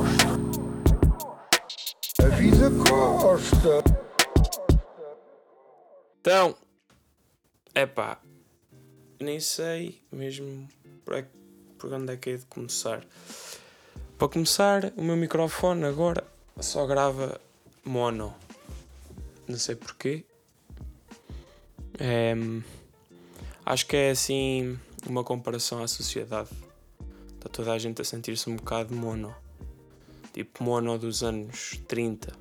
Costa. A vida Costa. Então, é pá, nem sei mesmo por, por onde é que é de começar. Para começar, o meu microfone agora só grava mono. Não sei porquê. É, acho que é assim uma comparação à sociedade. Está toda a gente a sentir-se um bocado mono. Tipo mono dos anos 30.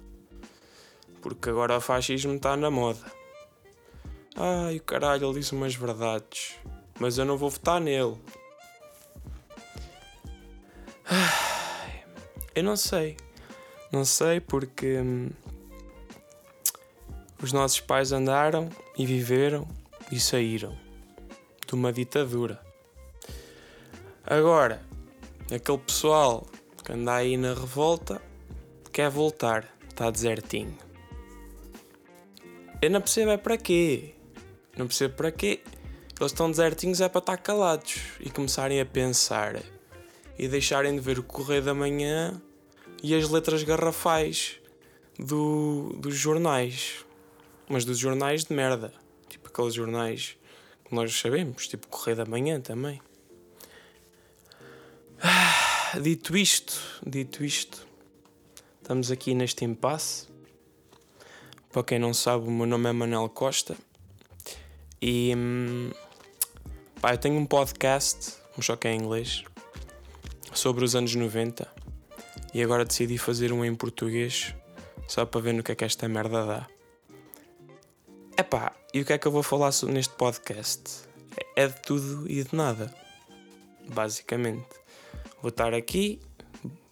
Porque agora o fascismo está na moda. Ai, o caralho, ele disse umas verdades. Mas eu não vou votar nele. Eu não sei. Não sei porque hum, os nossos pais andaram e viveram e saíram de uma ditadura. Agora, aquele pessoal que anda aí na revolta quer voltar, está desertinho. Eu não percebo é para quê. Não percebo para quê. Eles estão desertinhos é para estar calados e começarem a pensar e deixarem de ver o Correio da Manhã e as letras garrafais do, dos jornais. Mas dos jornais de merda. Tipo aqueles jornais que nós sabemos, tipo Correio da Manhã também. Dito isto, dito isto, estamos aqui neste impasse. Para quem não sabe, o meu nome é Manel Costa e hum, pá, eu tenho um podcast, um choque em inglês, sobre os anos 90 e agora decidi fazer um em português só para ver no que é que esta merda dá. Epá, e o que é que eu vou falar neste podcast? É de tudo e de nada, basicamente. Vou estar aqui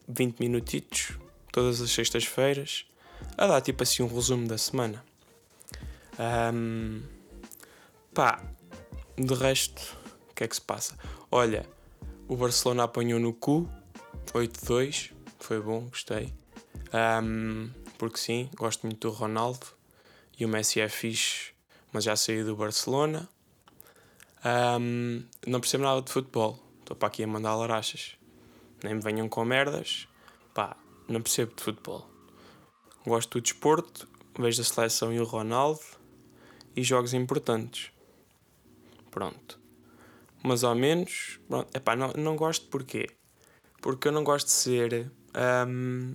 20 minutitos, todas as sextas-feiras, a dar tipo assim um resumo da semana. Um, Pá, de resto, o que é que se passa? Olha, o Barcelona apanhou no cu, 8-2, foi bom, gostei. Um, porque sim, gosto muito do Ronaldo e o Messi é fixe, mas já saiu do Barcelona. Um, não percebo nada de futebol, estou para aqui a mandar larachas. Nem me venham com merdas, pá, não percebo de futebol. Gosto do desporto, vejo a seleção e o Ronaldo e jogos importantes pronto. Mas ao menos, pronto, epá, não, não gosto porquê? Porque eu não gosto de ser. Um,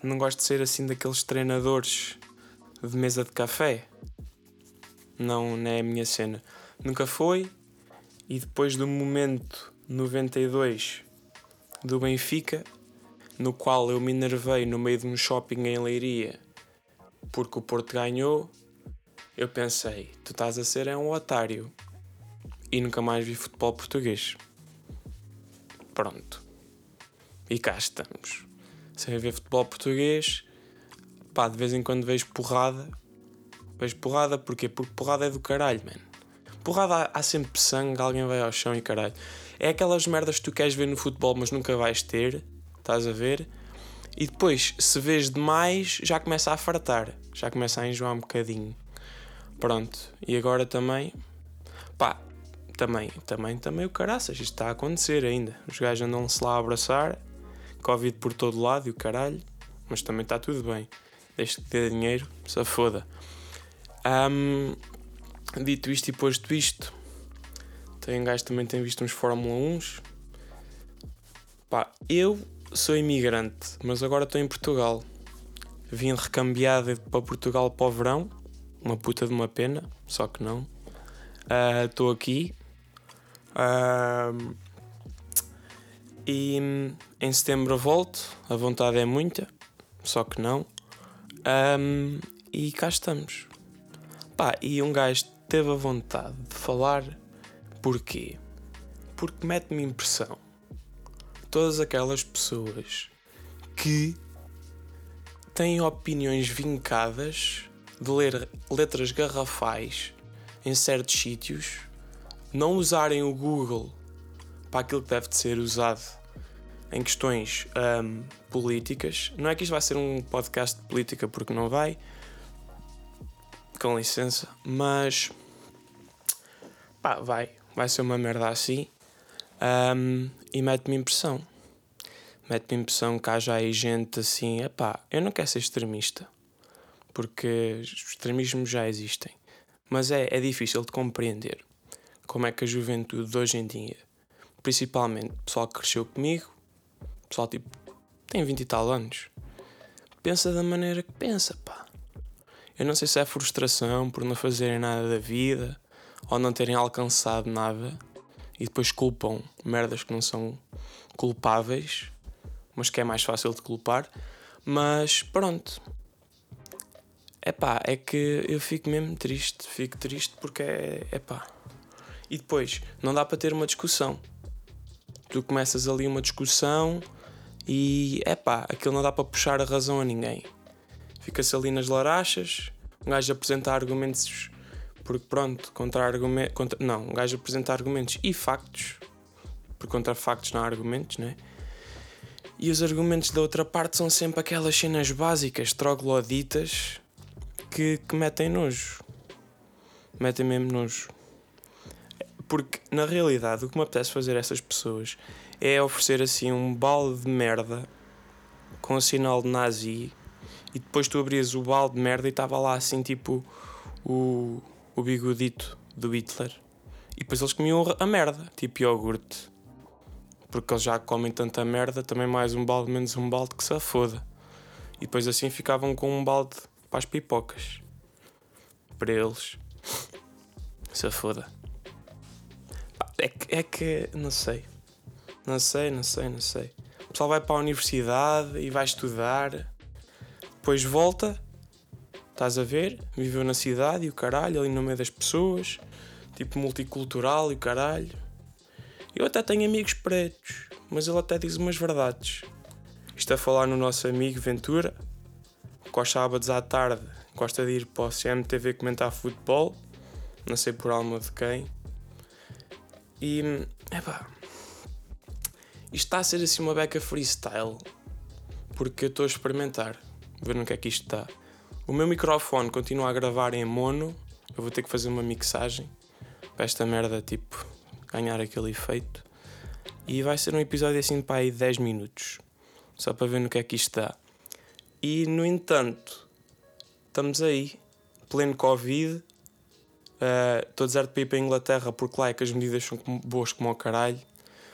não gosto de ser assim daqueles treinadores de mesa de café. Não, não é a minha cena. Nunca foi. E depois do momento 92 do Benfica, no qual eu me enervei no meio de um shopping em Leiria porque o Porto ganhou, eu pensei, tu estás a ser é um otário. E nunca mais vi futebol português. Pronto. E cá estamos. Sem ver futebol português, pá, de vez em quando vejo porrada. Vejo porrada porquê? Porque porrada é do caralho, mano. Porrada há sempre sangue, alguém vai ao chão e caralho. É aquelas merdas que tu queres ver no futebol, mas nunca vais ter. Estás a ver? E depois, se vês demais, já começa a fartar. Já começa a enjoar um bocadinho. Pronto, e agora também, pá, também, também, também o caraças, isto está a acontecer ainda. Os gajos andam-se lá a abraçar, Covid por todo lado e o caralho, mas também está tudo bem. Desde que dê dinheiro, se foda. Um, dito isto e posto isto, tem um gajo também tem visto uns Fórmula 1. Pá, eu sou imigrante, mas agora estou em Portugal. Vim recambiado para Portugal para o verão uma puta de uma pena, só que não. Estou uh, aqui. Uh, e em setembro volto, a vontade é muita, só que não. Um, e cá estamos. Pá, e um gajo teve a vontade de falar, porquê? Porque mete-me impressão. Todas aquelas pessoas que têm opiniões vincadas de ler letras garrafais em certos sítios, não usarem o Google para aquilo que deve de ser usado em questões um, políticas. Não é que isto vai ser um podcast de política, porque não vai, com licença, mas pá, vai, vai ser uma merda assim um, e mete-me impressão. mete-me impressão que haja aí gente assim, epá, eu não quero ser extremista, porque os extremismos já existem, mas é, é difícil de compreender como é que a juventude de hoje em dia, principalmente o pessoal que cresceu comigo, pessoal tipo, tem 20 e tal anos, pensa da maneira que pensa, pá. Eu não sei se é frustração por não fazerem nada da vida ou não terem alcançado nada e depois culpam merdas que não são culpáveis, mas que é mais fácil de culpar. Mas pronto. É pá, é que eu fico mesmo triste, fico triste porque é, pá. E depois, não dá para ter uma discussão. Tu começas ali uma discussão e é pá, aquilo não dá para puxar a razão a ninguém. Fica-se ali nas larachas, um gajo apresenta argumentos, porque pronto, contra argumentos. Contra, não, um gajo apresenta argumentos e factos, porque contra factos não há argumentos, né? E os argumentos da outra parte são sempre aquelas cenas básicas, trogloditas, que, que metem nojo. Metem mesmo nojo. Porque, na realidade, o que me apetece fazer a essas pessoas é oferecer assim um balde de merda com o sinal de nazi e depois tu abrias o balde de merda e estava lá assim tipo o, o bigodito do Hitler. E depois eles comiam a merda, tipo iogurte. Porque eles já comem tanta merda, também mais um balde, menos um balde que se foda. E depois assim ficavam com um balde para as pipocas. Para eles. Se foda. É que, é que, não sei. Não sei, não sei, não sei. O pessoal vai para a universidade e vai estudar depois volta, estás a ver, viveu na cidade e o caralho, ali no meio das pessoas, tipo multicultural e o caralho. Eu até tenho amigos pretos, mas ele até diz umas verdades. Isto a falar no nosso amigo Ventura, que aos sábados à tarde gosta de ir para o CMTV comentar futebol, não sei por alma de quem. E, epá, isto está a ser assim uma beca freestyle, porque eu estou a experimentar ver no que é que isto está. O meu microfone continua a gravar em mono. Eu vou ter que fazer uma mixagem para esta merda, tipo, ganhar aquele efeito. E vai ser um episódio assim para aí 10 minutos. Só para ver no que é que isto dá. E, no entanto, estamos aí, pleno Covid. Estou uh, deserto para ir para a Inglaterra porque lá é que as medidas são boas como ao caralho.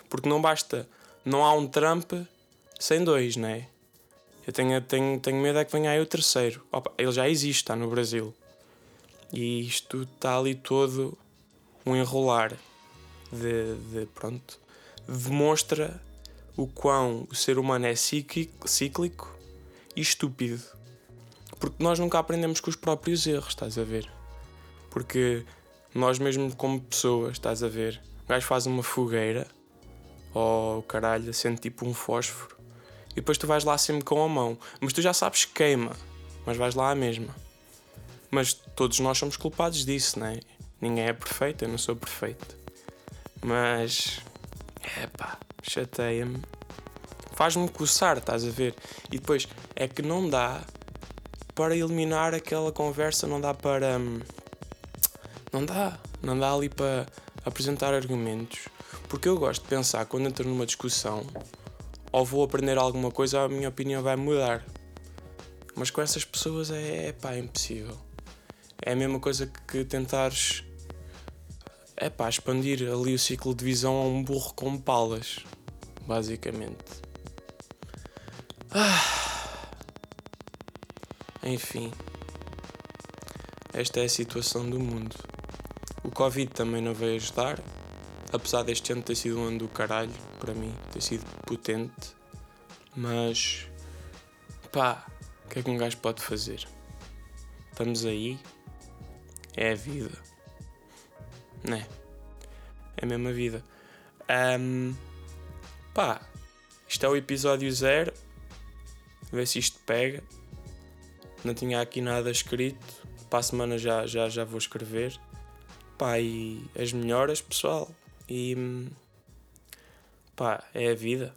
Porque não basta, não há um Trump sem dois, não é? Eu tenho, tenho, tenho medo é que venha aí o terceiro. Opa, ele já existe, está no Brasil. E isto está ali todo um enrolar de, de pronto. Demonstra o quão o ser humano é cíclico, cíclico e estúpido. Porque nós nunca aprendemos com os próprios erros, estás a ver? Porque nós mesmo como pessoas, estás a ver? O gajo faz uma fogueira, ou oh, caralho, sente tipo um fósforo e depois tu vais lá sempre com a mão. Mas tu já sabes que queima, mas vais lá a mesma. Mas todos nós somos culpados disso, não é? Ninguém é perfeito, eu não sou perfeito. Mas. É pá, chateia-me. Faz-me coçar, estás a ver? E depois é que não dá para eliminar aquela conversa, não dá para. Hum, não dá. Não dá ali para apresentar argumentos. Porque eu gosto de pensar quando entro numa discussão ou vou aprender alguma coisa, a minha opinião vai mudar. Mas com essas pessoas é, é pá, é impossível. É a mesma coisa que tentares é pá, expandir ali o ciclo de visão a um burro com palas, basicamente. Ah. Enfim, esta é a situação do mundo. O Covid também não veio ajudar, apesar deste ano ter sido um ano do caralho para mim, ter sido potente, mas pá, o que é que um gajo pode fazer? Estamos aí, é a vida, né? É a mesma vida. Um, pá, isto é o episódio zero, ver se isto pega. Não tinha aqui nada escrito, para a semana já, já, já vou escrever. Pá, e as melhoras, pessoal. E pá, é a vida.